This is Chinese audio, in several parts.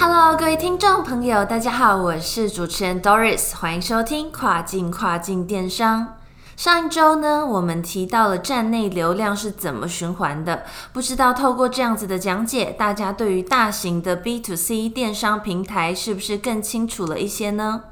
Hello，各位听众朋友，大家好，我是主持人 Doris，欢迎收听跨境跨境电商。上一周呢，我们提到了站内流量是怎么循环的，不知道透过这样子的讲解，大家对于大型的 B to C 电商平台是不是更清楚了一些呢？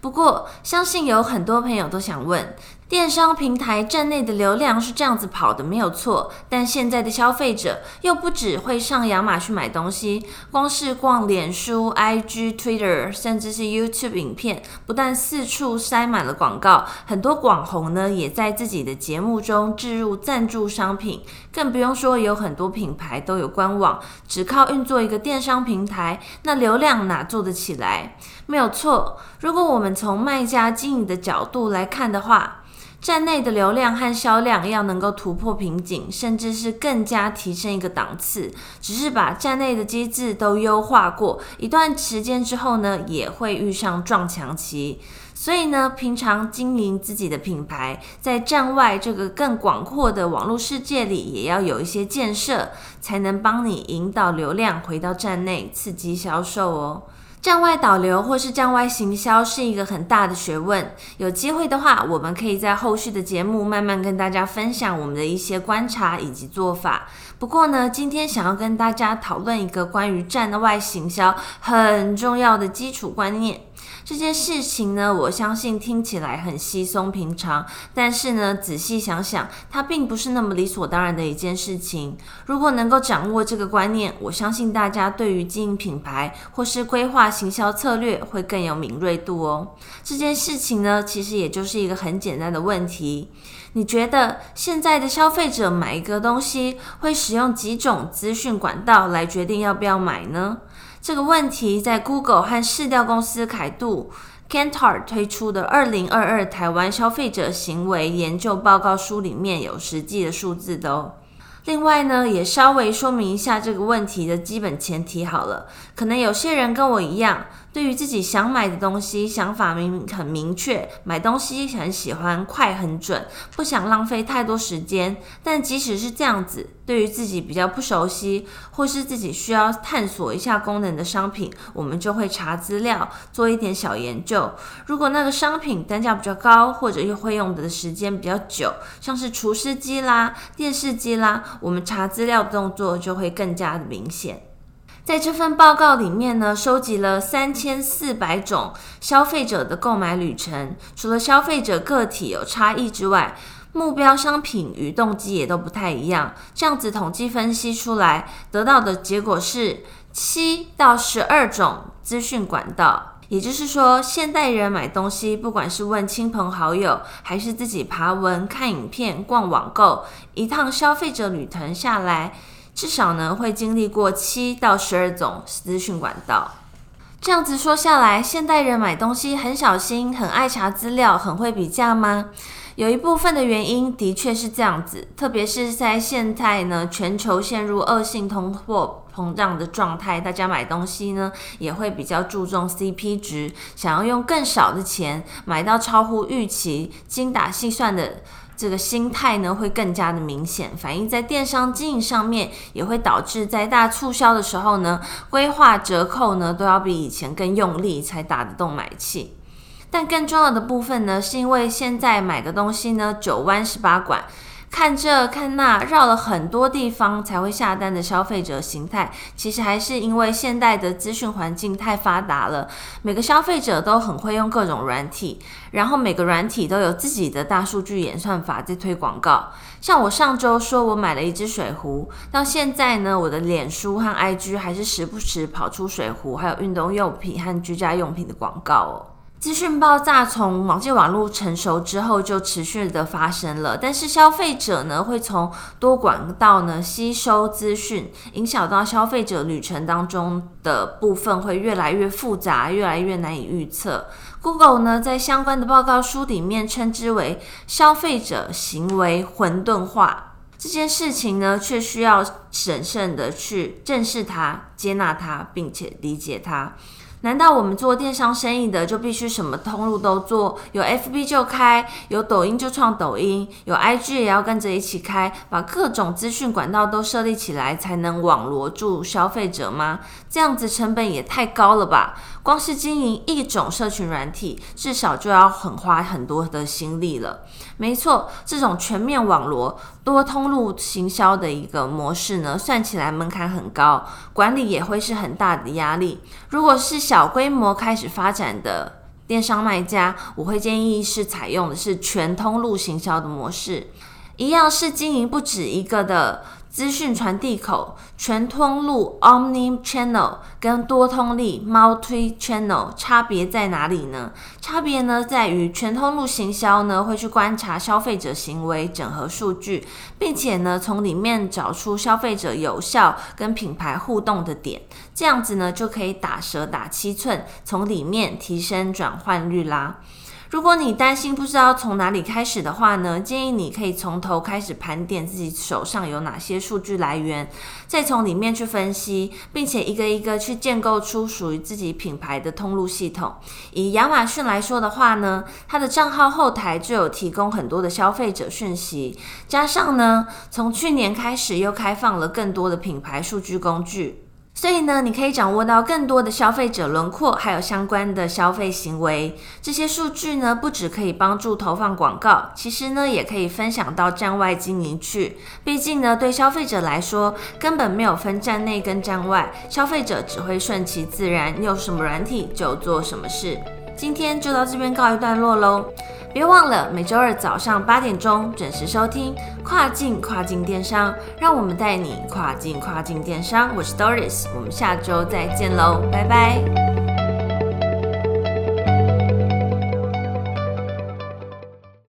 不过，相信有很多朋友都想问。电商平台站内的流量是这样子跑的，没有错。但现在的消费者又不只会上亚马逊买东西，光是逛脸书、IG、Twitter，甚至是 YouTube 影片，不但四处塞满了广告，很多网红呢也在自己的节目中置入赞助商品，更不用说有很多品牌都有官网，只靠运作一个电商平台，那流量哪做得起来？没有错。如果我们从卖家经营的角度来看的话，站内的流量和销量要能够突破瓶颈，甚至是更加提升一个档次，只是把站内的机制都优化过一段时间之后呢，也会遇上撞墙期。所以呢，平常经营自己的品牌，在站外这个更广阔的网络世界里，也要有一些建设，才能帮你引导流量回到站内，刺激销售哦。站外导流或是站外行销是一个很大的学问。有机会的话，我们可以在后续的节目慢慢跟大家分享我们的一些观察以及做法。不过呢，今天想要跟大家讨论一个关于站外行销很重要的基础观念。这件事情呢，我相信听起来很稀松平常，但是呢，仔细想想，它并不是那么理所当然的一件事情。如果能够掌握这个观念，我相信大家对于经营品牌或是规划行销策略会更有敏锐度哦。这件事情呢，其实也就是一个很简单的问题：你觉得现在的消费者买一个东西会使用几种资讯管道来决定要不要买呢？这个问题在 Google 和市调公司凯度 Cantor 推出的《二零二二台湾消费者行为研究报告书》里面有实际的数字的哦。另外呢，也稍微说明一下这个问题的基本前提好了。可能有些人跟我一样。对于自己想买的东西，想法明很明确，买东西很喜欢快很准，不想浪费太多时间。但即使是这样子，对于自己比较不熟悉，或是自己需要探索一下功能的商品，我们就会查资料，做一点小研究。如果那个商品单价比较高，或者又会用的时间比较久，像是除湿机啦、电视机啦，我们查资料的动作就会更加的明显。在这份报告里面呢，收集了三千四百种消费者的购买旅程。除了消费者个体有差异之外，目标商品与动机也都不太一样。这样子统计分析出来，得到的结果是七到十二种资讯管道。也就是说，现代人买东西，不管是问亲朋好友，还是自己爬文、看影片、逛网购，一趟消费者旅程下来。至少呢，会经历过七到十二种资讯管道。这样子说下来，现代人买东西很小心，很爱查资料，很会比价吗？有一部分的原因的确是这样子，特别是在现在呢，全球陷入恶性通货膨胀的状态，大家买东西呢也会比较注重 CP 值，想要用更少的钱买到超乎预期、精打细算的。这个心态呢会更加的明显，反映在电商经营上面，也会导致在大促销的时候呢，规划折扣呢都要比以前更用力，才打得动买气。但更重要的部分呢，是因为现在买个东西呢，九弯十八拐。看这看那，绕了很多地方才会下单的消费者形态，其实还是因为现代的资讯环境太发达了，每个消费者都很会用各种软体，然后每个软体都有自己的大数据演算法在推广告。像我上周说我买了一支水壶，到现在呢，我的脸书和 IG 还是时不时跑出水壶，还有运动用品和居家用品的广告哦。资讯爆炸从网际网络成熟之后就持续的发生了，但是消费者呢会从多管道呢吸收资讯，影响到消费者旅程当中的部分会越来越复杂，越来越难以预测。Google 呢在相关的报告书里面称之为消费者行为混沌化，这件事情呢却需要审慎的去正视它、接纳它，并且理解它。难道我们做电商生意的就必须什么通路都做？有 FB 就开，有抖音就创抖音，有 IG 也要跟着一起开，把各种资讯管道都设立起来，才能网罗住消费者吗？这样子成本也太高了吧！光是经营一种社群软体，至少就要很花很多的心力了。没错，这种全面网罗、多通路行销的一个模式呢，算起来门槛很高，管理也会是很大的压力。如果是小规模开始发展的电商卖家，我会建议是采用的是全通路行销的模式，一样是经营不止一个的。资讯传递口全通路 （Omni Channel） 跟多通力 （Multi Channel） 差别在哪里呢？差别呢在于全通路行销呢会去观察消费者行为，整合数据，并且呢从里面找出消费者有效跟品牌互动的点，这样子呢就可以打蛇打七寸，从里面提升转换率啦。如果你担心不知道从哪里开始的话呢，建议你可以从头开始盘点自己手上有哪些数据来源，再从里面去分析，并且一个一个去建构出属于自己品牌的通路系统。以亚马逊来说的话呢，它的账号后台就有提供很多的消费者讯息，加上呢，从去年开始又开放了更多的品牌数据工具。所以呢，你可以掌握到更多的消费者轮廓，还有相关的消费行为。这些数据呢，不只可以帮助投放广告，其实呢，也可以分享到站外经营去。毕竟呢，对消费者来说，根本没有分站内跟站外，消费者只会顺其自然，有什么软体就做什么事。今天就到这边告一段落喽。别忘了每周二早上八点钟准时收听跨境跨境电商，让我们带你跨境跨境电商。我是 Doris，我们下周再见喽，拜拜。